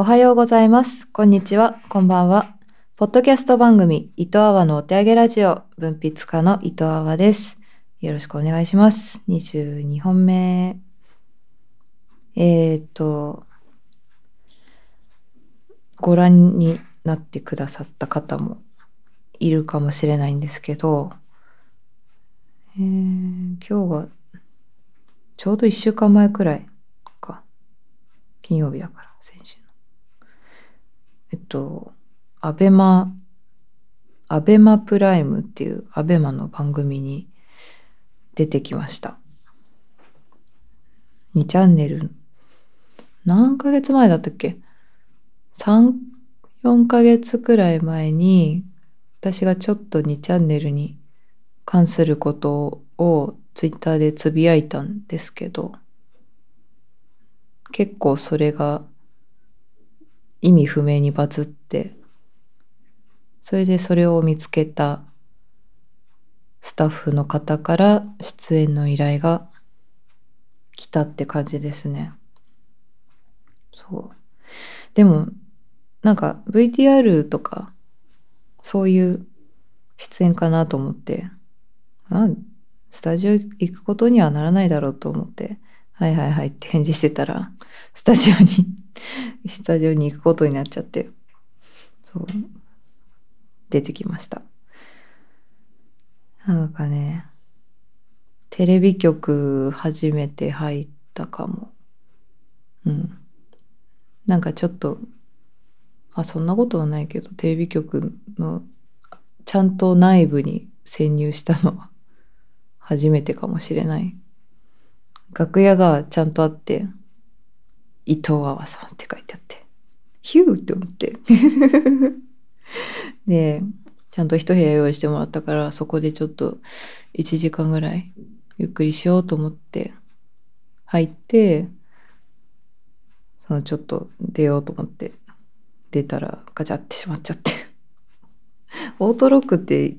おはようございます。こんにちは。こんばんは。ポッドキャスト番組、糸あわのお手上げラジオ、文筆家の糸あわです。よろしくお願いします。22本目。えーっと、ご覧になってくださった方もいるかもしれないんですけど、えー今日がちょうど1週間前くらいか。金曜日だから、先週の。えっと、アベマ、アベマプライムっていうアベマの番組に出てきました。2チャンネル、何ヶ月前だったっけ ?3、4ヶ月くらい前に、私がちょっと2チャンネルに関することをツイッターでつぶやいたんですけど、結構それが意味不明にバズって、それでそれを見つけたスタッフの方から出演の依頼が来たって感じですね。そう。でも、なんか VTR とかそういう出演かなと思って、あスタジオ行くことにはならないだろうと思って、はいはいはいって返事してたら、スタジオに、スタジオに行くことになっちゃって、そう、出てきました。なんかね、テレビ局初めて入ったかも。うん。なんかちょっと、あ、そんなことはないけど、テレビ局のちゃんと内部に潜入したのは 初めてかもしれない。楽屋がちゃんとあって、伊藤川さんって書いてあって、ヒューって思って。で、ちゃんと一部屋用意してもらったから、そこでちょっと1時間ぐらいゆっくりしようと思って入って、そのちょっと出ようと思って出たらガチャってしまっちゃって。オートロックって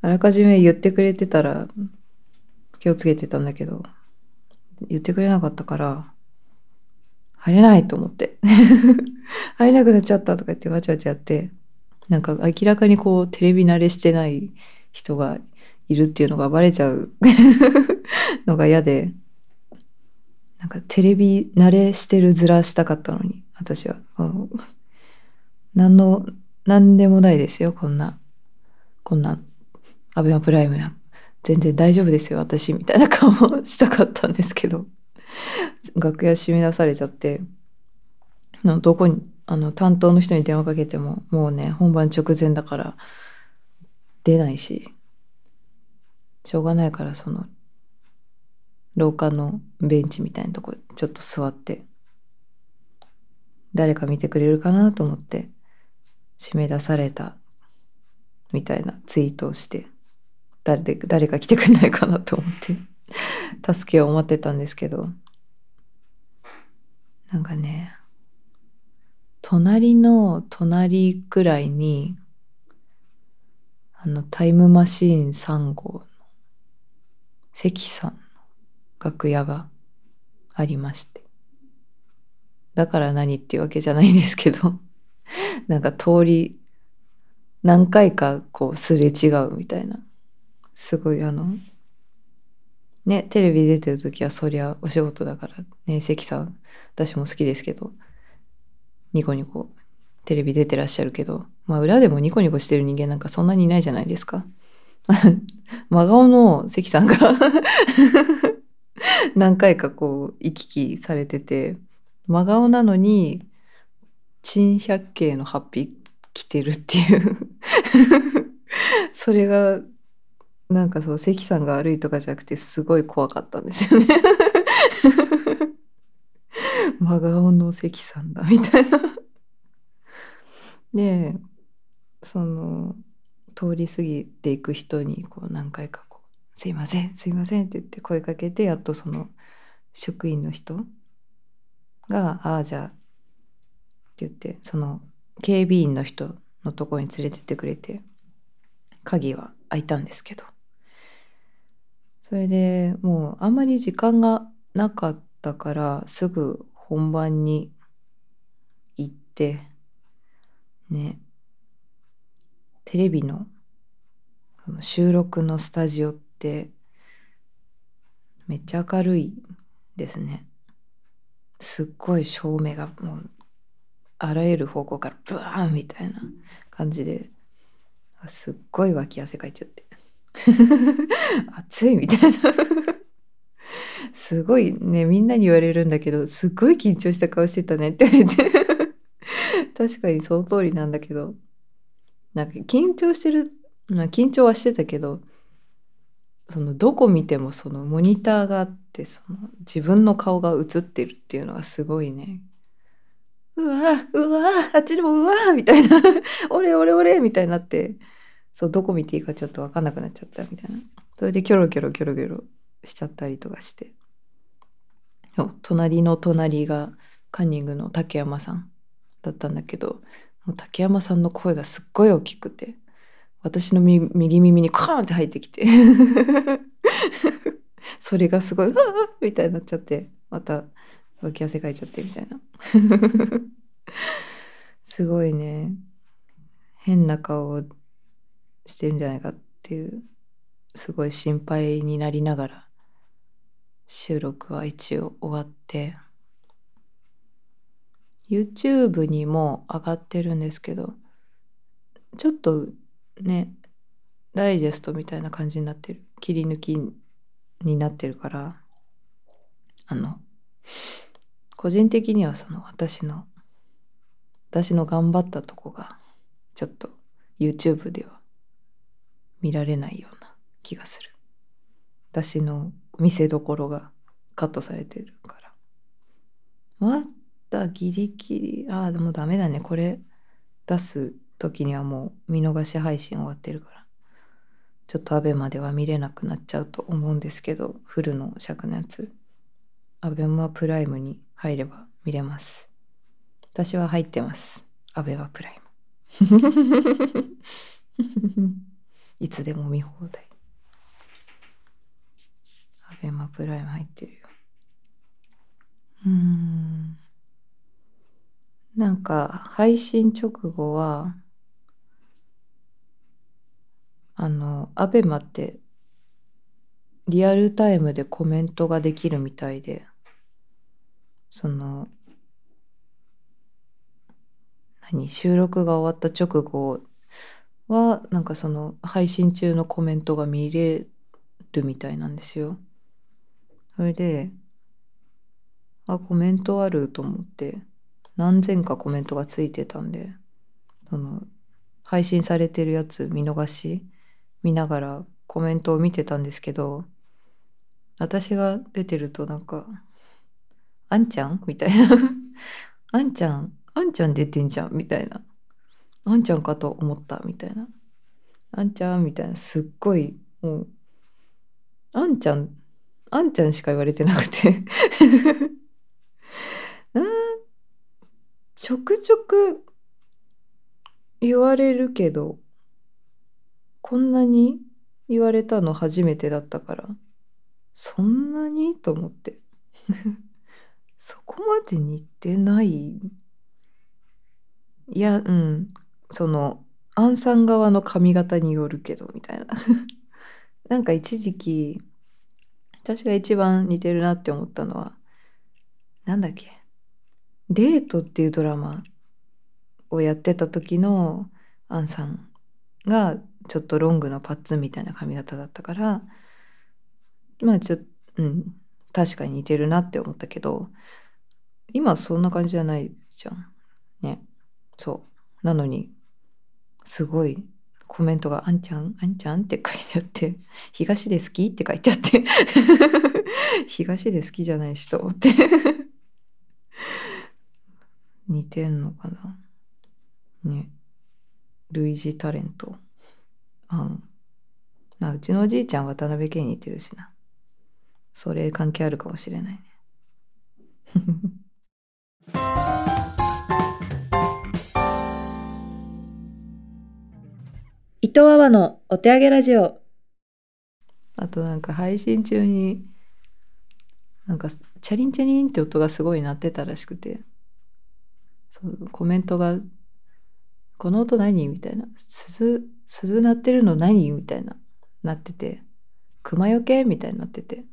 あらかじめ言ってくれてたら気をつけてたんだけど、言ってくれなかったから、入れないと思って。入れなくなっちゃったとか言ってわちゃわちゃやって、なんか明らかにこうテレビ慣れしてない人がいるっていうのがバレちゃう のが嫌で、なんかテレビ慣れしてるずらしたかったのに、私は。何の、何でもないですよ、こんな。こんな、アベマプライムな。全然大丈夫ですよ、私、みたいな顔をしたかったんですけど。楽屋締め出されちゃって、どこに、あの、担当の人に電話かけても、もうね、本番直前だから、出ないし、しょうがないから、その、廊下のベンチみたいなとこちょっと座って、誰か見てくれるかなと思って、締め出された、みたいなツイートをして、誰で、誰か来てくんないかなと思って、助けを待ってたんですけど、なんかね、隣の隣くらいに、あの、タイムマシーン3号の関さんの楽屋がありまして。だから何っていうわけじゃないんですけど、なんか通り、何回かこうすれ違うみたいな。すごいあの、ね、テレビ出てる時はそりゃお仕事だからね、関さん、私も好きですけど、ニコニコ。テレビ出てらっしゃるけど、まあ裏でもニコニコしてる人間なんかそんなにいないじゃないですか。真顔の関さんが 何回かこう行き来されてて、真顔なのに、珍百景のハッピー着てるっていう。それが、なんかそう、関さんが悪いとかじゃなくて、すごい怖かったんですよね 真顔の関さんだ、みたいな。で、その、通り過ぎていく人に、こう、何回かこう、すいません、すいませんって言って声かけて、やっとその、職員の人が、ああ、じゃあ、って言って、その、警備員の人のところに連れてってくれて、鍵は開いたんですけど。それでもうあんまり時間がなかったから、すぐ本番に行ってね。テレビのの収録のスタジオってめっちゃ明るいですね。すっごい照明がもうあらゆる方向からブワーンみたいな感じですっごい脇汗かいちゃって。暑いみたいな。すごいねみんなに言われるんだけどすっごい緊張した顔してたねって言われて。確かにその通りなんだけど。なんか緊張してる、まあ、緊張はしてたけどそのどこ見てもそのモニターがあってその自分の顔が映ってるっていうのがすごいね。うわうわあっちにもうわみたいな。俺俺俺みたいになって。そうどこ見ていいかちょっと分かんなくなっちゃったみたいな。それでキョロキョロキョロキョロしちゃったりとかして。隣の隣がカンニングの竹山さんだったんだけどもう竹山さんの声がすっごい大きくて私の右耳にカーンって入ってきて。それがすごい「わあ!」みたいになっちゃってまた脇汗かいちゃってみたいな。すごいね。変な顔をしてるんじゃないかっていうすごい心配になりながら収録は一応終わって。YouTube にも上がってるんですけどちょっとねダイジェストみたいな感じになってる。切り抜きになってるからあの個人的にはその私の私の頑張ったとこがちょっと YouTube では見られないような気がする。私の見せどころがカットされてるから。またギリギリ。ああでもダメだね。これ出す時にはもう見逃し配信終わってるから。ちょっとアベマでは見れなくなっちゃうと思うんですけど。フルの尺のやつ。アベマプライムに入れば見れます。私は入ってます。アベマプライム。いつでも見放題。アベマプライム入ってるよ。うん。なんか配信直後はあのアベマってリアルタイムでコメントができるみたいでその何収録が終わった直後はなんかその配信中のコメントが見れるみたいなんですよ。それであコメントあると思って何千かコメントがついてたんでその配信されてるやつ見逃し見ながらコメントを見てたんですけど私が出てるとなんか「あんちゃん?」みたいな「あんちゃんあんちゃん出てんじゃん」みたいな「あんちゃんかと思った」みたいな「あんちゃん」みたいな。すっごいもう「あんちゃんあんちゃんしか言われてなくて。あちょくちょく言われるけどこんなに言われたの初めてだったからそんなにと思って。そこまで似てない。いやうん。そのアンさん側の髪型によるけどみたいな。なんか一時期私が一番似てるなって思ったのはなんだっけデートっていうドラマをやってた時のアンさんがちょっとロングのパッツンみたいな髪型だったからまあちょっとうん確かに似てるなって思ったけど今そんな感じじゃないじゃん。ね。そう。なのにすごいコメントが「あんちゃんあんちゃん」って書いてあって「東で好き?」って書いてあって 東で好きじゃないしと思って似てんのかな。ね。類似タレント。うんまあうちのおじいちゃん渡辺家に似てるしな。それ関係あるかもしれないね。藤阿波のお手上げラジオあとなんか配信中になんかチャリンチャリンって音がすごい鳴ってたらしくてそのコメントが「この音何?」みたいな「鈴鈴鳴ってるの何?」みたいななってて「熊よけ?」みたいになってて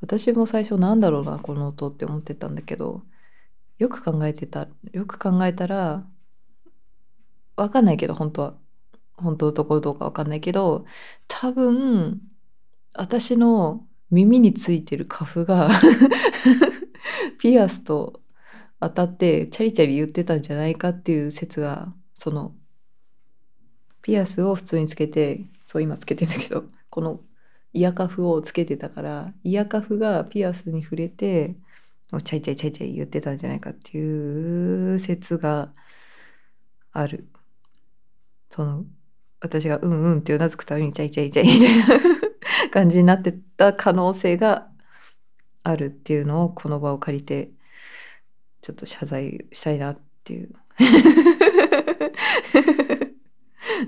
私も最初なんだろうなこの音って思ってたんだけどよく考えてたよく考えたらわかんないけど本当は本当のところどうかわかんないけど多分私の耳についてる花粉が ピアスと当たってチャリチャリ言ってたんじゃないかっていう説がそのピアスを普通につけてそう今つけてんだけどこのイヤカフをつけてたからイヤカフがピアスに触れてチャイチャイチャイチャイ言ってたんじゃないかっていう説がある。その私がうんうんってうなずくためにチャイチャイチャイみたいな感じになってた可能性があるっていうのをこの場を借りてちょっと謝罪したいなっていう。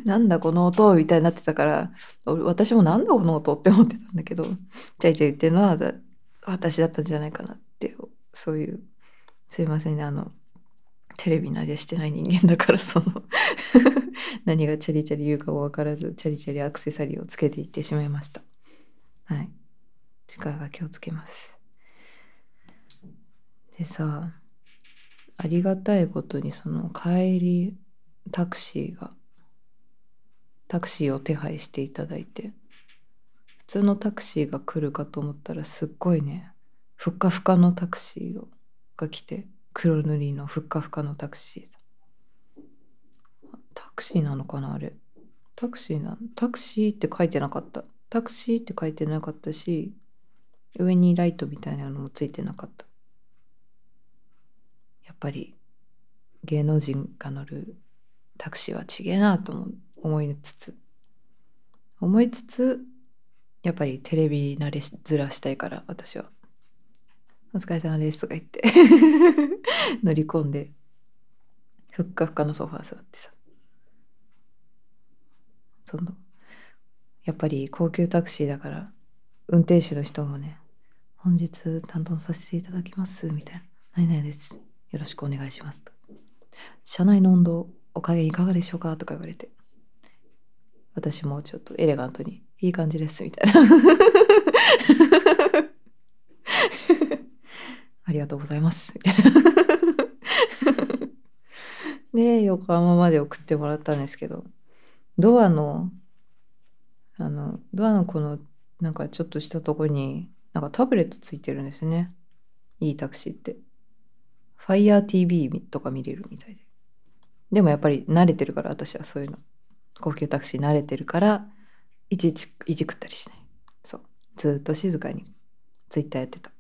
なんだこの音みたいになってたから私もなんだこの音って思ってたんだけどチャイチャイ言ってるのは私だったんじゃないかなってそういうすいませんねあのテレビ慣れしてない人間だからその 何がチャリチャリ言うかも分からずチャリチャリアクセサリーをつけていってしまいました。はい。次回は気をつけます。でさありがたいことにその帰りタクシーがタクシーを手配していただいて普通のタクシーが来るかと思ったらすっごいねふっかふかのタクシーが来て黒塗りのふっかふかのタクシータクシーなのかなあれ。タクシーなタクシーって書いてなかった。タクシーって書いてなかったし上にライトみたいなのもついてなかった。やっぱり芸能人が乗るタクシーはちげえなと思いつつ。思いつつやっぱりテレビ慣れずらしたいから私は「お疲れ様です」とか言って。乗り込んで。ふっかふかのソファー座ってさ。そのやっぱり高級タクシーだから運転手の人もね「本日担当させていただきます」みたいな「何々です。よろしくお願いします」と「車内の温度お加減いかがでしょうか?」とか言われて。私もちょっとエレガントに「いい感じです」みたいな。がとうございます」で横浜まで送ってもらったんですけどドアのあのドアのこのなんかちょっとしたとこになんかタブレットついてるんですね。いいタクシーって。FireTV とか見れるみたいで。でもやっぱり慣れてるから私はそういうの。高級タクシー慣れてるからいちいちいじくったりしない。そう。ずっと静かにツイッターやってた。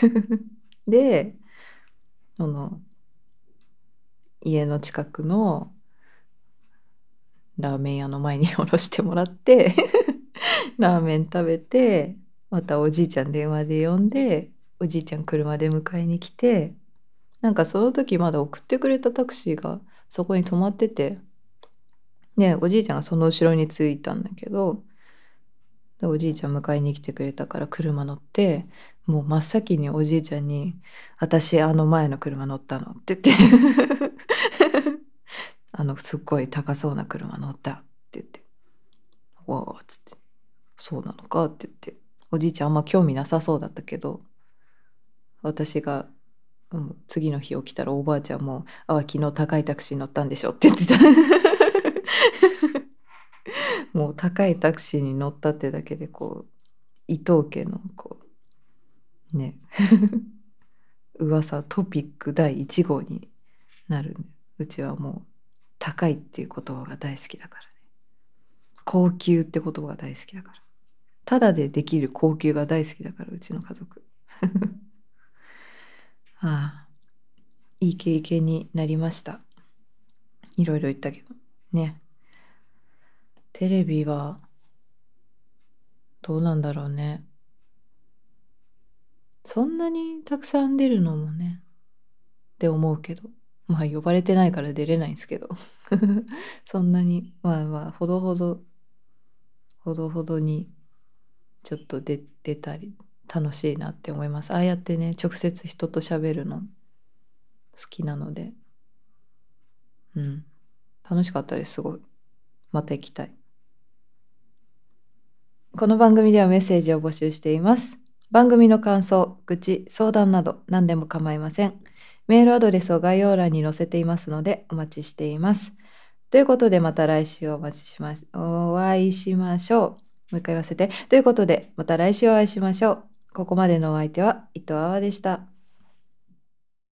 でその家の近くのラーメン屋の前に降ろしてもらって ラーメン食べてまたおじいちゃん電話で呼んでおじいちゃん車で迎えに来てなんかその時まだ送ってくれたタクシーがそこに止まっててでおじいちゃんがその後ろに着いたんだけどおじいちゃん迎えに来てくれたから車乗ってもう真っ先におじいちゃんに「私あの前の車乗ったの」って言って。あのすっごい高そうな車乗ったって言って「わあ」っつって「そうなのか」って言って。おじいちゃんあんま興味なさそうだったけど私が、次の日起きたらおばあちゃんも「ああ昨日高いタクシー乗ったんでしょ」って言ってた。もう高いタクシーに乗ったってだけでこう伊藤家のこうね。噂トピック第1号になる、ね、うちはもう高いっていう言葉が大好きだからね。高級って言葉が大好きだから。ただでできる高級が大好きだからうちの家族。ああいい経験になりました。いろいろ言ったけど。ね。テレビはどうなんだろうね。そんなにたくさん出るのもねって思うけど。まあ呼ばれてないから出れないんですけど。そんなにまあまあほどほどほどほどにちょっと出出たり楽しいなって思います。ああやってね直接人と喋るの好きなので。うん。楽しかったですすごい。また行きたい。この番組ではメッセージを募集しています。番組の感想愚痴相談など何でも構いません。メールアドレスを概要欄に載せていますのでお待ちしています。ということでまた来週お待ちしましお会いしましょう。もう一回言わせて。ということでまた来週お会いしましょう。ここまでのお相手は伊藤あわでした。